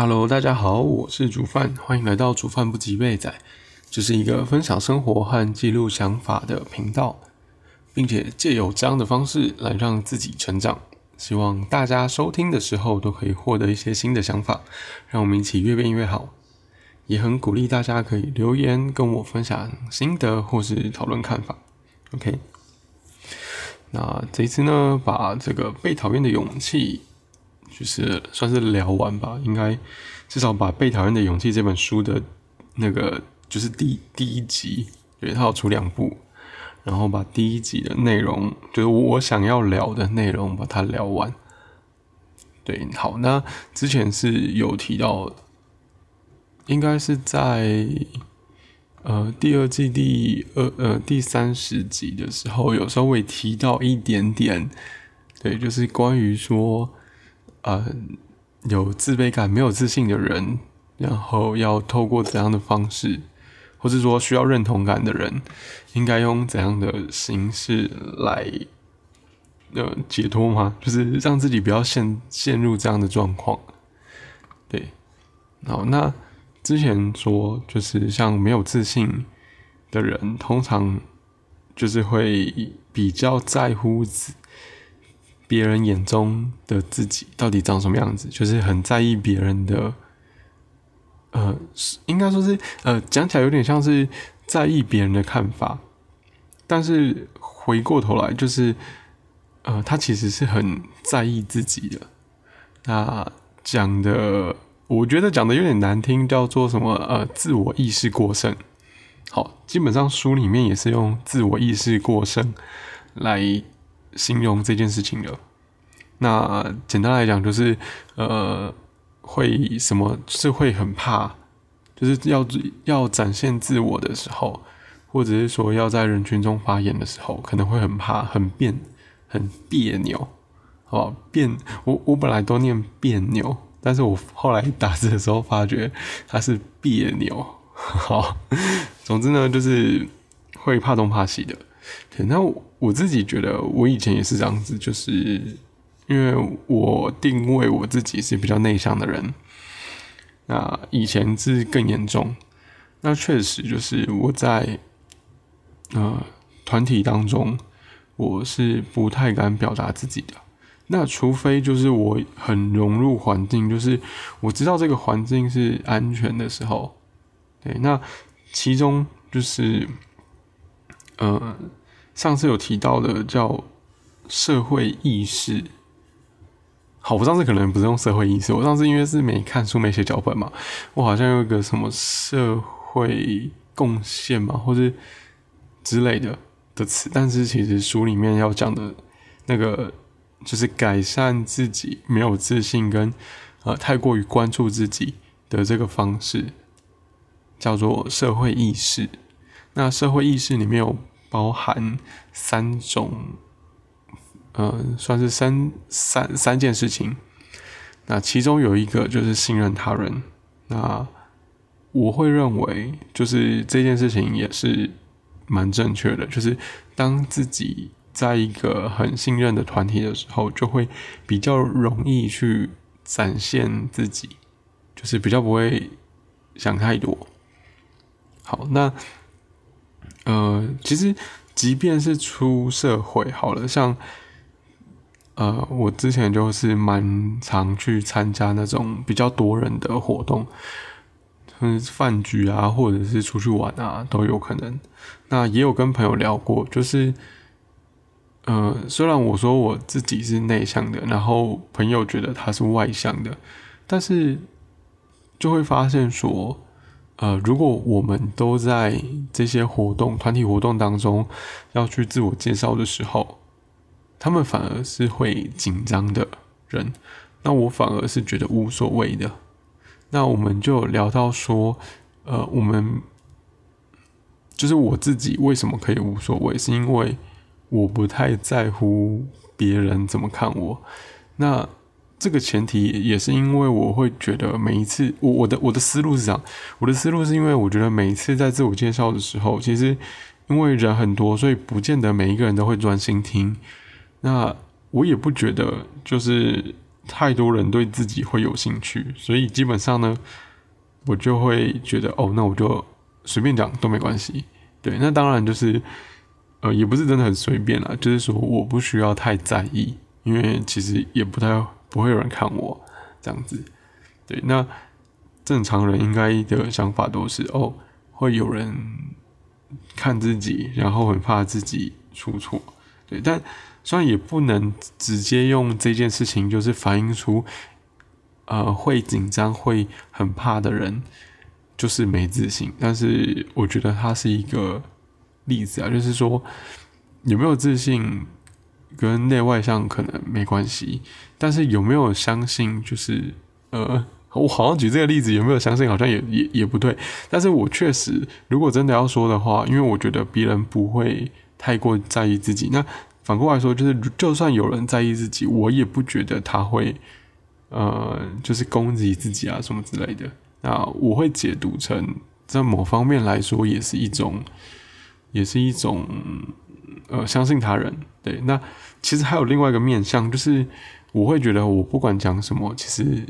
Hello，大家好，我是煮饭，欢迎来到煮饭不及备仔，这是一个分享生活和记录想法的频道，并且借由这样的方式来让自己成长。希望大家收听的时候都可以获得一些新的想法，让我们一起越变越好。也很鼓励大家可以留言跟我分享心得或是讨论看法。OK，那这次呢，把这个被讨厌的勇气。就是算是聊完吧，应该至少把《被讨厌的勇气》这本书的那个就是第第一集，对，它有出两部，然后把第一集的内容，就是我想要聊的内容，把它聊完。对，好，那之前是有提到，应该是在呃第二季第二呃第三十集的时候，有稍微提到一点点，对，就是关于说。呃，有自卑感、没有自信的人，然后要透过怎样的方式，或是说需要认同感的人，应该用怎样的形式来呃解脱吗？就是让自己不要陷陷入这样的状况。对，好，那之前说就是像没有自信的人，通常就是会比较在乎。别人眼中的自己到底长什么样子，就是很在意别人的，呃，应该说是，呃，讲起来有点像是在意别人的看法，但是回过头来，就是，呃，他其实是很在意自己的。那讲的，我觉得讲的有点难听，叫做什么？呃，自我意识过剩。好，基本上书里面也是用自我意识过剩来。形容这件事情的，那简单来讲就是，呃，会什么是会很怕，就是要要展现自我的时候，或者是说要在人群中发言的时候，可能会很怕，很别很别扭，好别我我本来都念别扭，但是我后来打字的时候发觉它是别扭，好，总之呢就是会怕东怕西的。对那我自己觉得，我以前也是这样子，就是因为我定位我自己是比较内向的人。那以前是更严重，那确实就是我在呃团体当中，我是不太敢表达自己的。那除非就是我很融入环境，就是我知道这个环境是安全的时候，对，那其中就是呃。上次有提到的叫社会意识，好，我上次可能不是用社会意识，我上次因为是没看书、没写脚本嘛，我好像有一个什么社会贡献嘛，或者之类的的词，但是其实书里面要讲的那个就是改善自己没有自信跟呃太过于关注自己的这个方式，叫做社会意识。那社会意识里面有。包含三种，呃，算是三三三件事情。那其中有一个就是信任他人。那我会认为，就是这件事情也是蛮正确的。就是当自己在一个很信任的团体的时候，就会比较容易去展现自己，就是比较不会想太多。好，那。呃，其实即便是出社会好了，像呃，我之前就是蛮常去参加那种比较多人的活动，嗯，饭局啊，或者是出去玩啊，都有可能。那也有跟朋友聊过，就是，呃，虽然我说我自己是内向的，然后朋友觉得他是外向的，但是就会发现说。呃，如果我们都在这些活动、团体活动当中要去自我介绍的时候，他们反而是会紧张的人，那我反而是觉得无所谓的。那我们就聊到说，呃，我们就是我自己为什么可以无所谓，是因为我不太在乎别人怎么看我。那这个前提也是因为我会觉得每一次我我的我的思路是这样，我的思路是因为我觉得每一次在自我介绍的时候，其实因为人很多，所以不见得每一个人都会专心听。那我也不觉得就是太多人对自己会有兴趣，所以基本上呢，我就会觉得哦，那我就随便讲都没关系。对，那当然就是呃，也不是真的很随便啦，就是说我不需要太在意，因为其实也不太不会有人看我这样子。对，那正常人应该的想法都是哦，会有人看自己，然后很怕自己出错。对，但虽然也不能直接用这件事情，就是反映出，呃，会紧张、会很怕的人就是没自信。但是我觉得它是一个例子啊，就是说有没有自信跟内外向可能没关系，但是有没有相信，就是呃，我好像举这个例子，有没有相信，好像也也也不对。但是我确实，如果真的要说的话，因为我觉得别人不会。太过在意自己，那反过来说，就是就算有人在意自己，我也不觉得他会，呃，就是攻击自己啊什么之类的。那我会解读成，在某方面来说，也是一种，也是一种，呃，相信他人。对，那其实还有另外一个面向，就是我会觉得，我不管讲什么，其实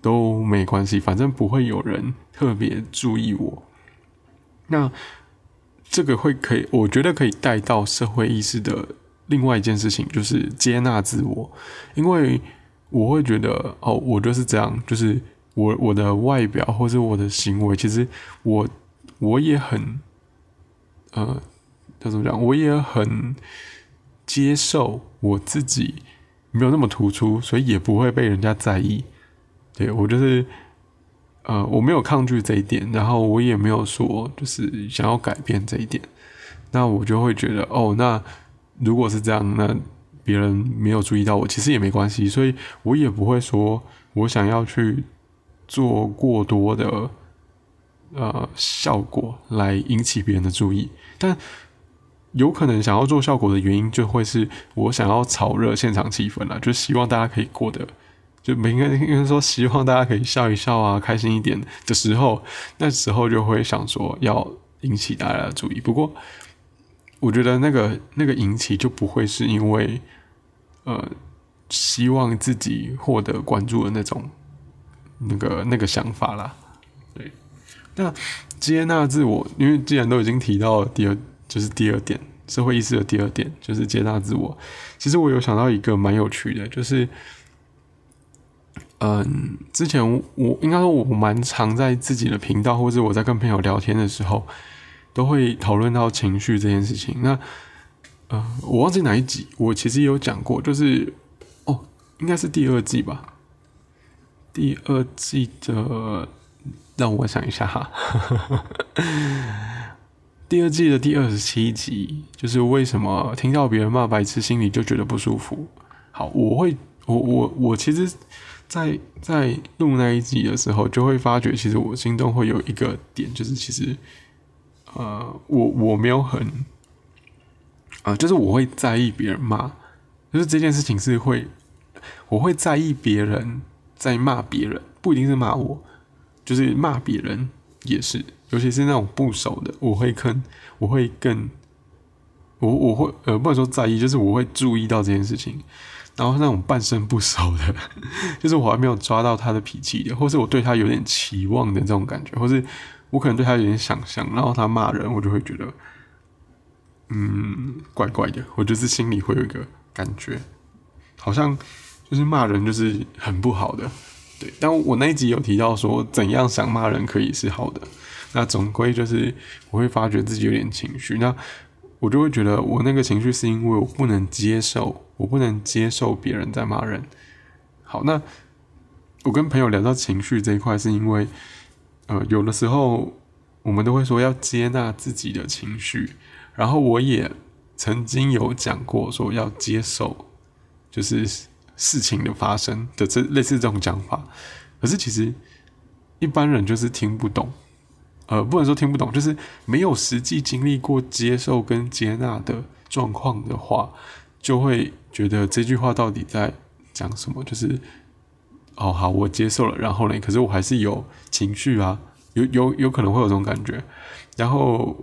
都没关系，反正不会有人特别注意我。那。这个会可以，我觉得可以带到社会意识的另外一件事情，就是接纳自我。因为我会觉得，哦，我就是这样，就是我我的外表或者我的行为，其实我我也很，呃，要怎么讲？我也很接受我自己没有那么突出，所以也不会被人家在意。对我就是。呃，我没有抗拒这一点，然后我也没有说就是想要改变这一点，那我就会觉得，哦，那如果是这样，那别人没有注意到我，其实也没关系，所以我也不会说我想要去做过多的呃效果来引起别人的注意，但有可能想要做效果的原因，就会是我想要炒热现场气氛了，就希望大家可以过得。就每个应该说希望大家可以笑一笑啊，开心一点的时候，那时候就会想说要引起大家的注意。不过，我觉得那个那个引起就不会是因为呃希望自己获得关注的那种那个那个想法啦。对，那接纳自我，因为既然都已经提到了第二，就是第二点社会意识的第二点，就是接纳自我。其实我有想到一个蛮有趣的，就是。嗯，之前我应该说，我蛮常在自己的频道，或者我在跟朋友聊天的时候，都会讨论到情绪这件事情。那，呃，我忘记哪一集，我其实有讲过，就是哦，应该是第二季吧。第二季的，让我想一下哈，第二季的第二十七集，就是为什么听到别人骂白痴，心里就觉得不舒服。好，我会，我我我其实。在在录那一集的时候，就会发觉，其实我心中会有一个点，就是其实，呃，我我没有很，啊，就是我会在意别人骂，就是这件事情是会，我会在意别人在骂别人，不一定是骂我，就是骂别人也是，尤其是那种不熟的，我会更，我会更，我我会呃不能说在意，就是我会注意到这件事情。然后那种半生不熟的，就是我还没有抓到他的脾气的，或是我对他有点期望的这种感觉，或是我可能对他有点想象，然后他骂人，我就会觉得，嗯，怪怪的，我就是心里会有一个感觉，好像就是骂人就是很不好的，对。但我那一集有提到说，怎样想骂人可以是好的，那总归就是我会发觉自己有点情绪，那。我就会觉得，我那个情绪是因为我不能接受，我不能接受别人在骂人。好，那我跟朋友聊到情绪这一块，是因为，呃，有的时候我们都会说要接纳自己的情绪，然后我也曾经有讲过说要接受，就是事情的发生的这类似这种讲法，可是其实一般人就是听不懂。呃，不能说听不懂，就是没有实际经历过接受跟接纳的状况的话，就会觉得这句话到底在讲什么？就是，哦，好，我接受了，然后呢？可是我还是有情绪啊，有有有可能会有这种感觉。然后，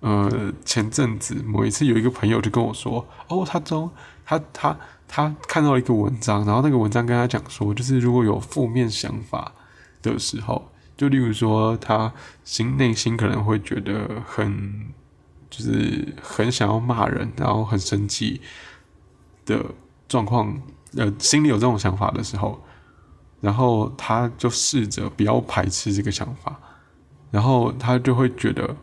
呃，前阵子某一次有一个朋友就跟我说，哦，他中他他他看到一个文章，然后那个文章跟他讲说，就是如果有负面想法的时候，就例如说他心内心可能会觉得很，就是很想要骂人，然后很生气的状况，呃，心里有这种想法的时候，然后他就试着不要排斥这个想法，然后他就会觉得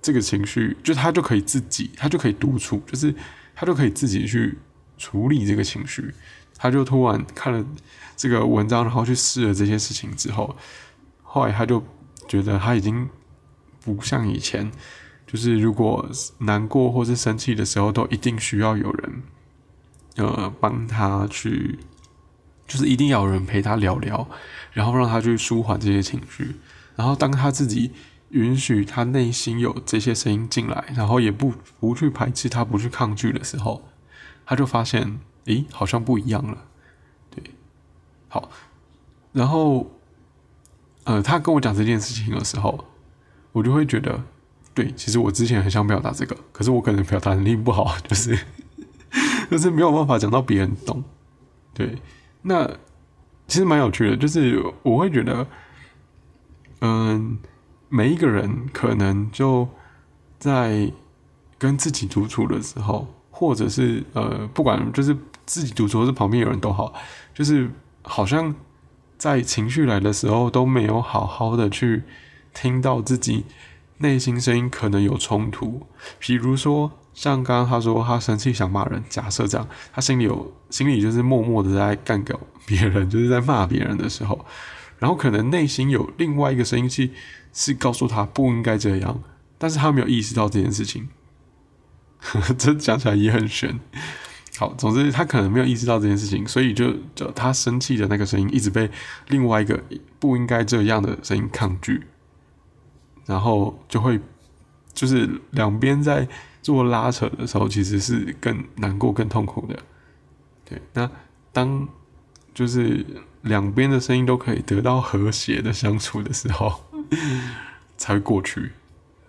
这个情绪，就他就可以自己，他就可以独处，就是他就可以自己去。处理这个情绪，他就突然看了这个文章，然后去试了这些事情之后，后来他就觉得他已经不像以前，就是如果难过或是生气的时候，都一定需要有人，呃，帮他去，就是一定要有人陪他聊聊，然后让他去舒缓这些情绪。然后当他自己允许他内心有这些声音进来，然后也不不去排斥他，不去抗拒的时候。他就发现，诶，好像不一样了，对，好，然后，呃，他跟我讲这件事情的时候，我就会觉得，对，其实我之前很想表达这个，可是我可能表达能力不好，就是，就是没有办法讲到别人懂，对，那其实蛮有趣的，就是我会觉得，嗯，每一个人可能就在跟自己独处的时候。或者是呃，不管就是自己独处，或是旁边有人都好，就是好像在情绪来的时候都没有好好的去听到自己内心声音，可能有冲突。比如说，像刚刚他说他生气想骂人，假设这样，他心里有心里就是默默的在干掉别人，就是在骂别人的时候，然后可能内心有另外一个声音是是告诉他不应该这样，但是他没有意识到这件事情。这讲起来也很悬。好，总之他可能没有意识到这件事情，所以就就他生气的那个声音一直被另外一个不应该这样的声音抗拒，然后就会就是两边在做拉扯的时候，其实是更难过、更痛苦的。对，那当就是两边的声音都可以得到和谐的相处的时候，才会过去。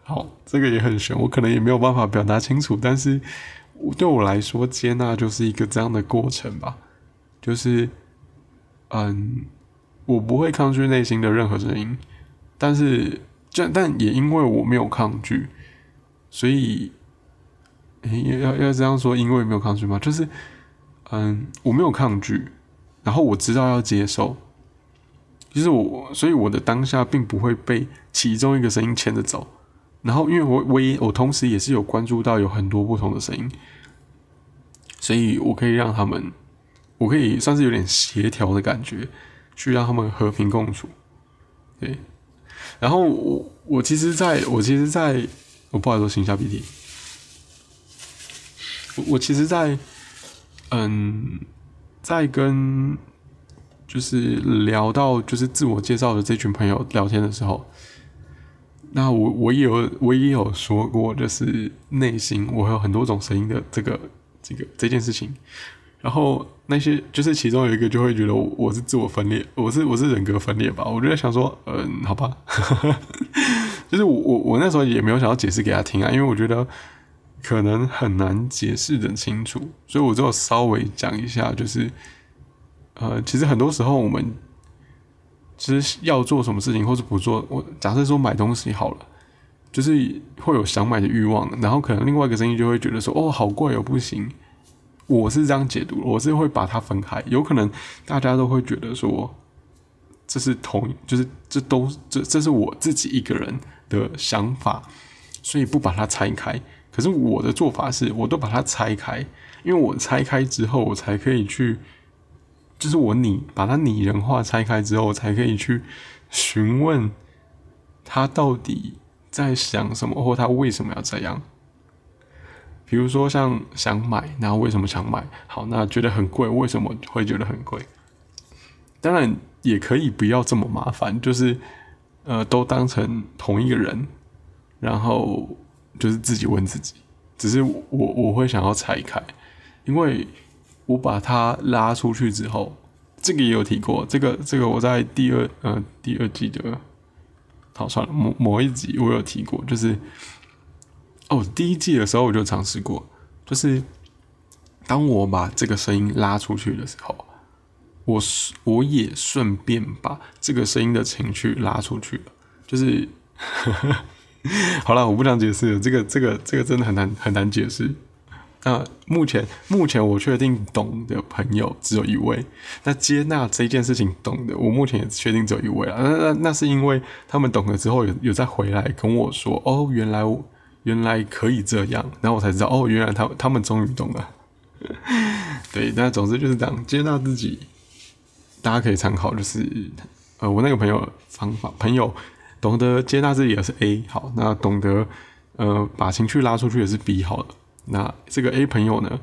好，这个也很玄，我可能也没有办法表达清楚，但是对我来说，接纳就是一个这样的过程吧。就是，嗯，我不会抗拒内心的任何声音，但是，这但也因为我没有抗拒，所以，要要这样说，因为没有抗拒吗？就是，嗯，我没有抗拒，然后我知道要接受，就是我，所以我的当下并不会被其中一个声音牵着走。然后，因为我我也我同时也是有关注到有很多不同的声音，所以我可以让他们，我可以算是有点协调的感觉，去让他们和平共处。对，然后我我其实在我其实在我不好意思，擤下鼻涕。我我其实，在嗯，在跟就是聊到就是自我介绍的这群朋友聊天的时候。那我我也有我也有说过，就是内心我有很多种声音的这个这个这件事情，然后那些就是其中有一个就会觉得我是自我分裂，我是我是人格分裂吧？我就在想说，嗯，好吧，就是我我我那时候也没有想要解释给他听啊，因为我觉得可能很难解释的清楚，所以我就稍微讲一下，就是呃，其实很多时候我们。其实要做什么事情，或是不做，我假设说买东西好了，就是会有想买的欲望，然后可能另外一个声音就会觉得说，哦，好贵哦，不行。我是这样解读，我是会把它分开。有可能大家都会觉得说，这是同，就是这都这这是我自己一个人的想法，所以不把它拆开。可是我的做法是，我都把它拆开，因为我拆开之后，我才可以去。就是我拟把它拟人化拆开之后，才可以去询问他到底在想什么，或他为什么要这样。比如说像想买，然后为什么想买？好，那觉得很贵，为什么会觉得很贵？当然也可以不要这么麻烦，就是呃，都当成同一个人，然后就是自己问自己。只是我我会想要拆开，因为。我把它拉出去之后，这个也有提过。这个这个我在第二呃第二季的，好算了，某某一集我有提过，就是哦第一季的时候我就尝试过，就是当我把这个声音拉出去的时候，我我也顺便把这个声音的情绪拉出去了。就是 好了，我不想解释了这个这个这个真的很难很难解释。那目前目前我确定懂的朋友只有一位，那接纳这件事情懂的，我目前也确定只有一位啊。那那那是因为他们懂了之后有有再回来跟我说，哦，原来原来可以这样，然后我才知道，哦，原来他他们终于懂了。对，那总之就是这样，接纳自己，大家可以参考，就是呃，我那个朋友方法，朋友懂得接纳自己也是 A 好，那懂得呃把情绪拉出去也是 B 好了。那这个 A 朋友呢，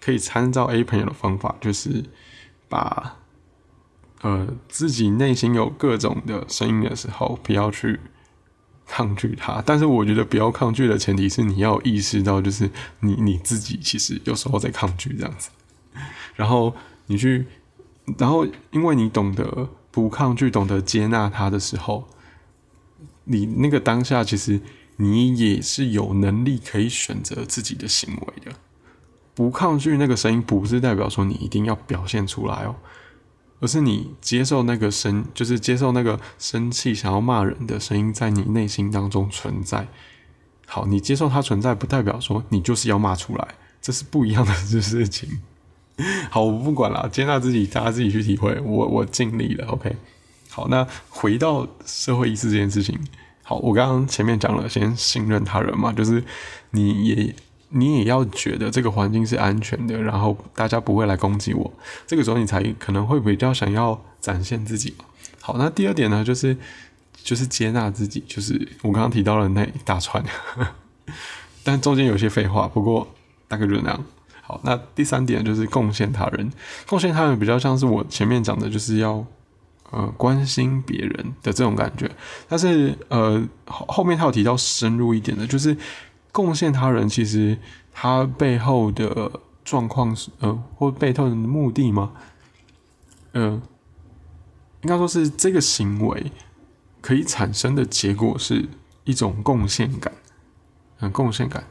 可以参照 A 朋友的方法，就是把呃自己内心有各种的声音的时候，不要去抗拒它。但是我觉得不要抗拒的前提是你要意识到，就是你你自己其实有时候在抗拒这样子。然后你去，然后因为你懂得不抗拒，懂得接纳它的时候，你那个当下其实。你也是有能力可以选择自己的行为的，不抗拒那个声音，不是代表说你一定要表现出来哦，而是你接受那个声，就是接受那个生气、想要骂人的声音在你内心当中存在。好，你接受它存在，不代表说你就是要骂出来，这是不一样的事情。好，我不管了，接纳自己，大家自己去体会。我我尽力了，OK。好，那回到社会意识这件事情。好，我刚刚前面讲了，先信任他人嘛，就是你也你也要觉得这个环境是安全的，然后大家不会来攻击我，这个时候你才可能会比较想要展现自己。好，那第二点呢，就是就是接纳自己，就是我刚刚提到了那一大串，但中间有些废话，不过大概就是那样。好，那第三点就是贡献他人，贡献他人比较像是我前面讲的，就是要。呃，关心别人的这种感觉，但是呃后面他有提到深入一点的，就是贡献他人，其实他背后的状况是呃或背后的目的吗？呃，应该说是这个行为可以产生的结果是一种贡献感，嗯，贡献感，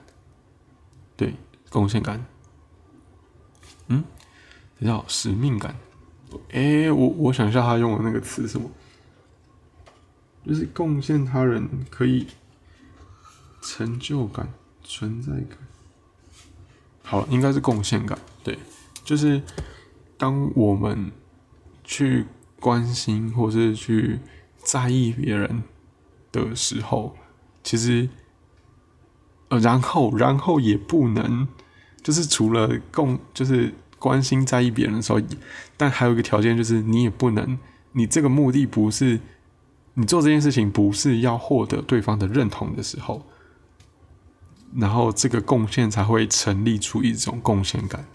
对，贡献感，嗯，叫使命感。哎，我我想一下，他用的那个词什么？就是贡献他人可以成就感、存在感。好，应该是贡献感。对，就是当我们去关心或是去在意别人的时候，其实呃，然后然后也不能，就是除了共，就是。关心在意别人的时候，但还有一个条件就是，你也不能，你这个目的不是你做这件事情不是要获得对方的认同的时候，然后这个贡献才会成立出一种贡献感，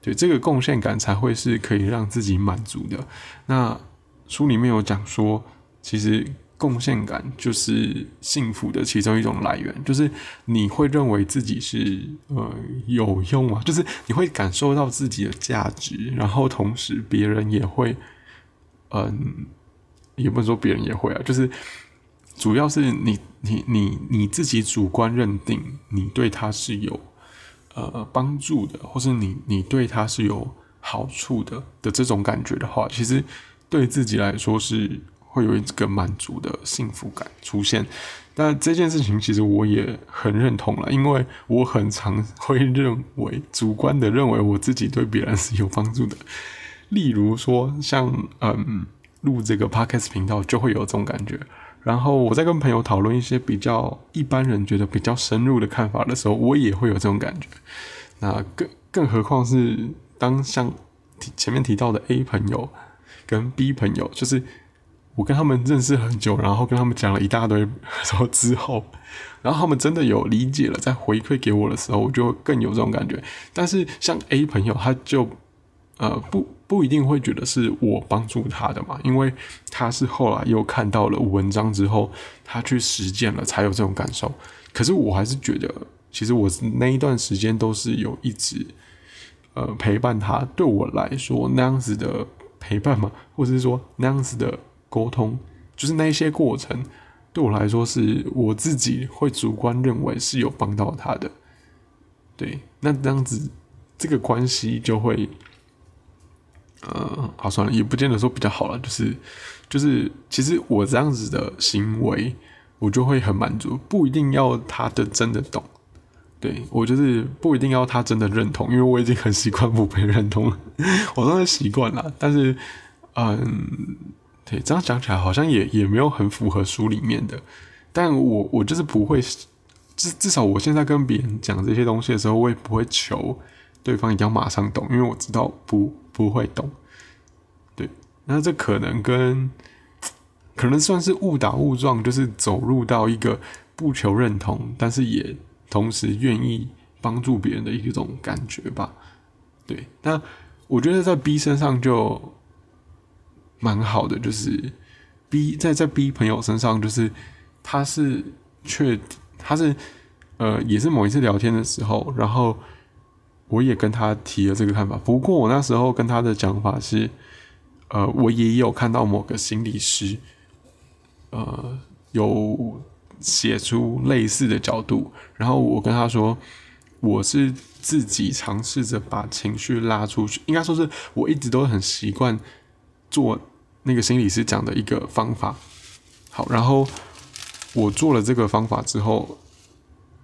对，这个贡献感才会是可以让自己满足的。那书里面有讲说，其实。贡献感就是幸福的其中一种来源，就是你会认为自己是呃有用啊，就是你会感受到自己的价值，然后同时别人也会，嗯，也不能说别人也会啊，就是主要是你你你你自己主观认定你对他是有呃帮助的，或是你你对他是有好处的的这种感觉的话，其实对自己来说是。会有一个满足的幸福感出现，但这件事情其实我也很认同了，因为我很常会认为主观的认为我自己对别人是有帮助的。例如说，像嗯录这个 podcast 频道就会有这种感觉。然后我在跟朋友讨论一些比较一般人觉得比较深入的看法的时候，我也会有这种感觉。那更更何况是当像前面提到的 A 朋友跟 B 朋友，就是。我跟他们认识很久，然后跟他们讲了一大堆然后之后，然后他们真的有理解了，在回馈给我的时候，我就更有这种感觉。但是像 A 朋友，他就呃不不一定会觉得是我帮助他的嘛，因为他是后来又看到了文章之后，他去实践了，才有这种感受。可是我还是觉得，其实我那一段时间都是有一直呃陪伴他，对我来说那样子的陪伴嘛，或者是说那样子的。沟通就是那些过程，对我来说是我自己会主观认为是有帮到他的。对，那这样子这个关系就会，呃，好算了，也不见得说比较好了，就是就是其实我这样子的行为，我就会很满足，不一定要他的真的懂。对我就是不一定要他真的认同，因为我已经很习惯不被认同了，我当然习惯了。但是，嗯，对，这样讲起来好像也也没有很符合书里面的。但我我就是不会，至至少我现在跟别人讲这些东西的时候，我也不会求对方一定要马上懂，因为我知道不不会懂。对，那这可能跟可能算是误打误撞，就是走入到一个不求认同，但是也。同时愿意帮助别人的一种感觉吧，对。那我觉得在 B 身上就蛮好的，就是 B 在在 B 朋友身上，就是他是确他是呃也是某一次聊天的时候，然后我也跟他提了这个看法。不过我那时候跟他的讲法是，呃，我也有看到某个心理师，呃，有。写出类似的角度，然后我跟他说，我是自己尝试着把情绪拉出去，应该说是我一直都很习惯做那个心理师讲的一个方法。好，然后我做了这个方法之后，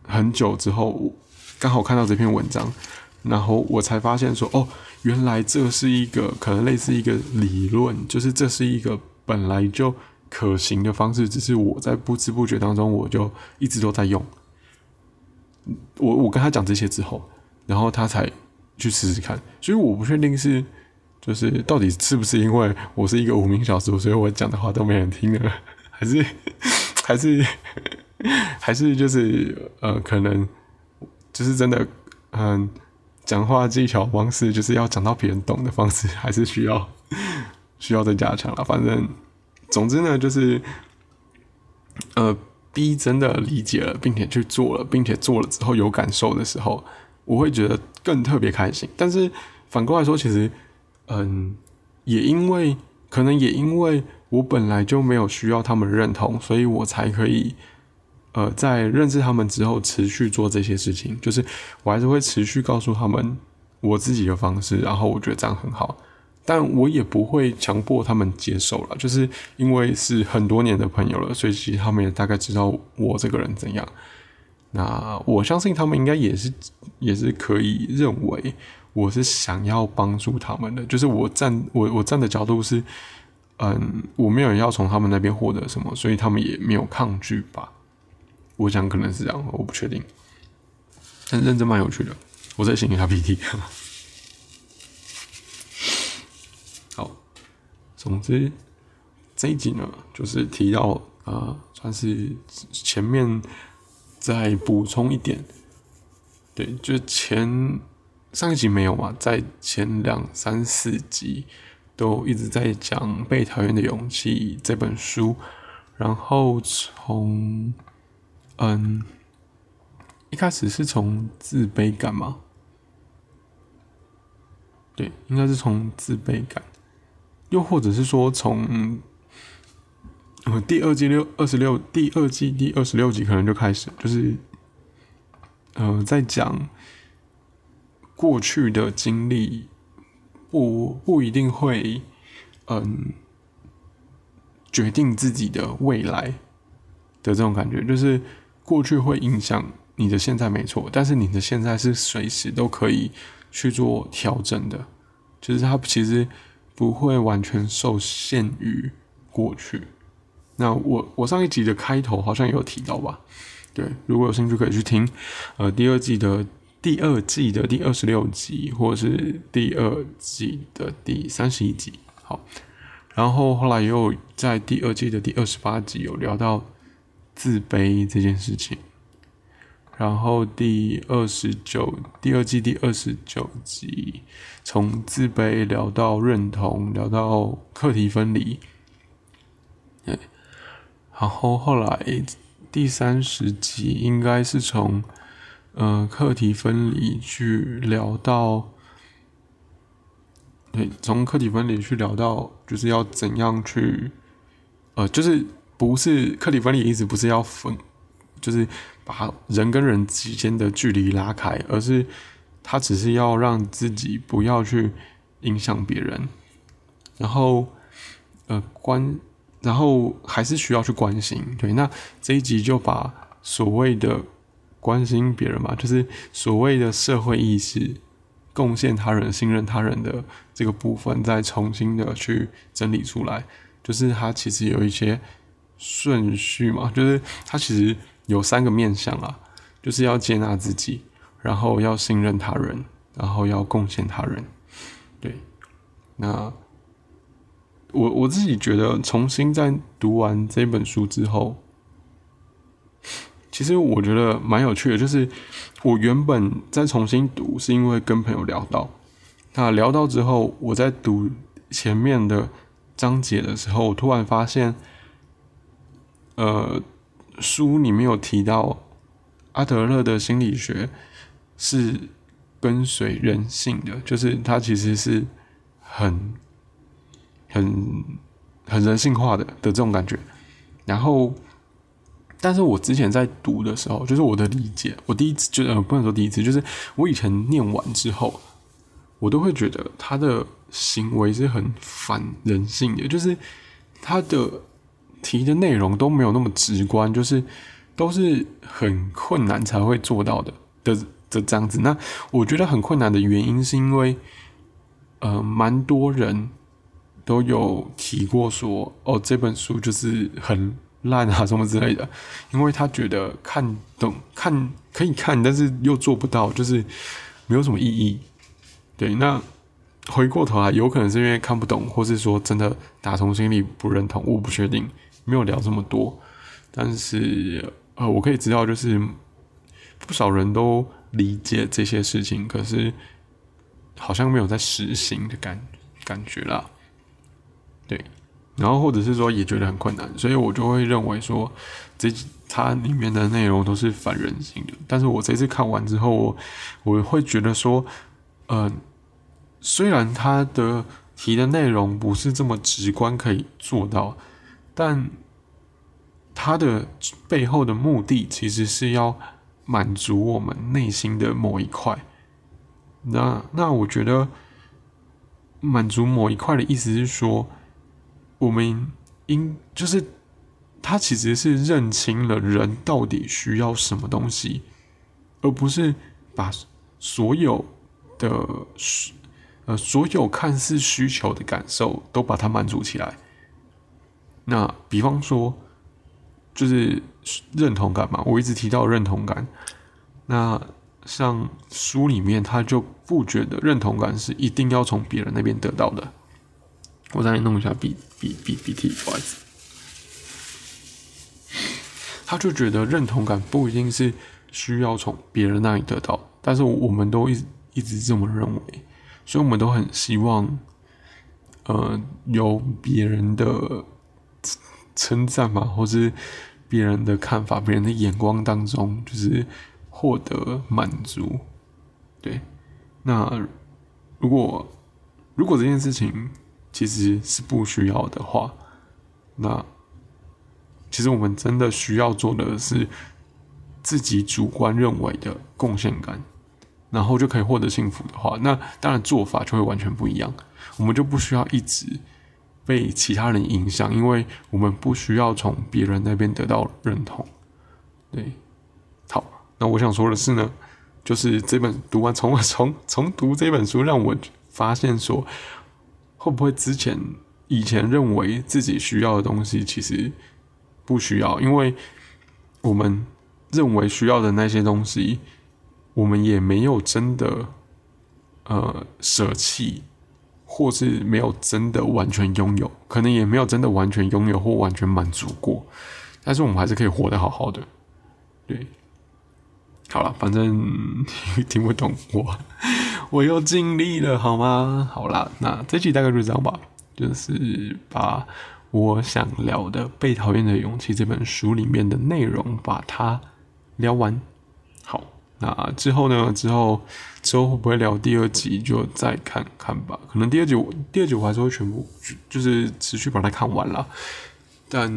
很久之后，刚好看到这篇文章，然后我才发现说，哦，原来这是一个可能类似一个理论，就是这是一个本来就。可行的方式，只是我在不知不觉当中，我就一直都在用。我我跟他讲这些之后，然后他才去试试看。所以我不确定是，就是到底是不是因为我是一个无名小卒，所以我讲的话都没人听呢？还是 还是 还是就是呃，可能就是真的，嗯，讲话技巧方式就是要讲到别人懂的方式，还是需要需要再加强了。反正。总之呢，就是，呃，B 真的理解了，并且去做了，并且做了之后有感受的时候，我会觉得更特别开心。但是反过来说，其实，嗯，也因为可能也因为我本来就没有需要他们认同，所以我才可以，呃，在认识他们之后持续做这些事情。就是我还是会持续告诉他们我自己的方式，然后我觉得这样很好。但我也不会强迫他们接受了，就是因为是很多年的朋友了，所以其实他们也大概知道我这个人怎样。那我相信他们应该也是也是可以认为我是想要帮助他们的，就是我站我我站的角度是，嗯，我没有要从他们那边获得什么，所以他们也没有抗拒吧。我想可能是这样，我不确定。但认真蛮有趣的，我在写一下 PT。总之，这一集呢，就是提到呃，算是前面再补充一点，对，就前上一集没有嘛，在前两三四集都一直在讲《被讨厌的勇气》这本书，然后从嗯一开始是从自卑感嘛，对，应该是从自卑感。又或者是说，从呃第二季六二十六第二季第二十六集可能就开始，就是呃在讲过去的经历，不不一定会嗯决定自己的未来的这种感觉，就是过去会影响你的现在没错，但是你的现在是随时都可以去做调整的，就是它其实。不会完全受限于过去。那我我上一集的开头好像有提到吧？对，如果有兴趣可以去听，呃，第二季的第二季的第二十六集，或者是第二季的第三十一集。好，然后后来又在第二季的第二十八集有聊到自卑这件事情。然后第二十九第二季第二十九集，从自卑聊到认同，聊到课题分离，对。然后后来第三十集应该是从呃课题分离去聊到，对，从课题分离去聊到就是要怎样去，呃，就是不是课题分离意思不是要分，就是。把人跟人之间的距离拉开，而是他只是要让自己不要去影响别人，然后呃关，然后还是需要去关心。对，那这一集就把所谓的关心别人嘛，就是所谓的社会意识、贡献他人、信任他人的这个部分，再重新的去整理出来。就是它其实有一些顺序嘛，就是它其实有三个面向啊，就是要接纳自己。然后要信任他人，然后要贡献他人，对。那我我自己觉得，重新在读完这本书之后，其实我觉得蛮有趣的。就是我原本在重新读，是因为跟朋友聊到，那聊到之后，我在读前面的章节的时候，我突然发现，呃，书里面有提到阿德勒的心理学。是跟随人性的，就是它其实是很、很、很人性化的的这种感觉。然后，但是我之前在读的时候，就是我的理解，我第一次就呃不能说第一次，就是我以前念完之后，我都会觉得他的行为是很反人性的，就是他的提的内容都没有那么直观，就是都是很困难才会做到的的。的这样子，那我觉得很困难的原因是因为，呃，蛮多人都有提过说，哦，这本书就是很烂啊，什么之类的，因为他觉得看懂看可以看，但是又做不到，就是没有什么意义。对，那回过头来，有可能是因为看不懂，或是说真的打从心里不认同，我不确定，没有聊这么多。但是，呃，我可以知道，就是不少人都。理解这些事情，可是好像没有在实行的感感觉啦。对，然后或者是说也觉得很困难，所以我就会认为说这它里面的内容都是反人性的。但是我这次看完之后，我会觉得说，嗯，虽然它的题的内容不是这么直观可以做到，但它的背后的目的其实是要。满足我们内心的某一块，那那我觉得满足某一块的意思是说，我们应就是他其实是认清了人到底需要什么东西，而不是把所有的呃所有看似需求的感受都把它满足起来。那比方说。就是认同感嘛，我一直提到认同感。那像书里面，他就不觉得认同感是一定要从别人那边得到的。我再弄一下 B B B B T，不好意思。他就觉得认同感不一定是需要从别人那里得到，但是我们都一一直这么认为，所以我们都很希望，呃，有别人的称赞嘛，或是。别人的看法，别人的眼光当中，就是获得满足。对，那如果如果这件事情其实是不需要的话，那其实我们真的需要做的是自己主观认为的贡献感，然后就可以获得幸福的话，那当然做法就会完全不一样。我们就不需要一直。被其他人影响，因为我们不需要从别人那边得到认同。对，好，那我想说的是呢，就是这本读完从从从读这本书，让我发现说，会不会之前以前认为自己需要的东西，其实不需要，因为我们认为需要的那些东西，我们也没有真的呃舍弃。或是没有真的完全拥有，可能也没有真的完全拥有或完全满足过，但是我们还是可以活得好好的。对，好了，反正 听不懂我，我又尽力了，好吗？好啦，那这期大概就这样吧，就是把我想聊的《被讨厌的勇气》这本书里面的内容把它聊完。好。那之后呢？之后之后会不会聊第二集？就再看看吧。可能第二集，第二集我还是会全部就是持续把它看完了。但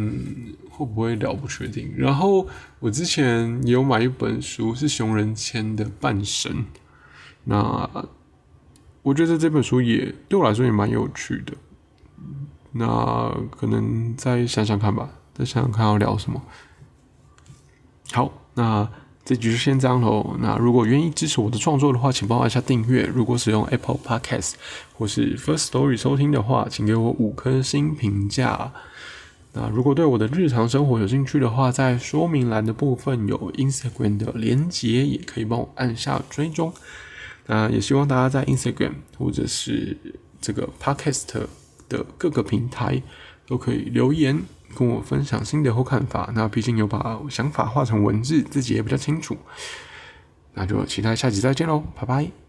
会不会聊不确定。然后我之前有买一本书，是熊仁谦的《半神》，那我觉得这本书也对我来说也蛮有趣的。那可能再想想看吧，再想想看要聊什么。好，那这局就先这样喽。那如果愿意支持我的创作的话，请帮我按下订阅。如果使用 Apple Podcast 或是 First Story 收听的话，请给我五颗星评价。那如果对我的日常生活有兴趣的话，在说明栏的部分有 Instagram 的连接，也可以帮我按下追踪。那也希望大家在 Instagram 或者是这个 Podcast 的各个平台都可以留言跟我分享心得或看法。那毕竟有把想法画成文字，自己也比较清楚。那就期待下集再见喽，拜拜。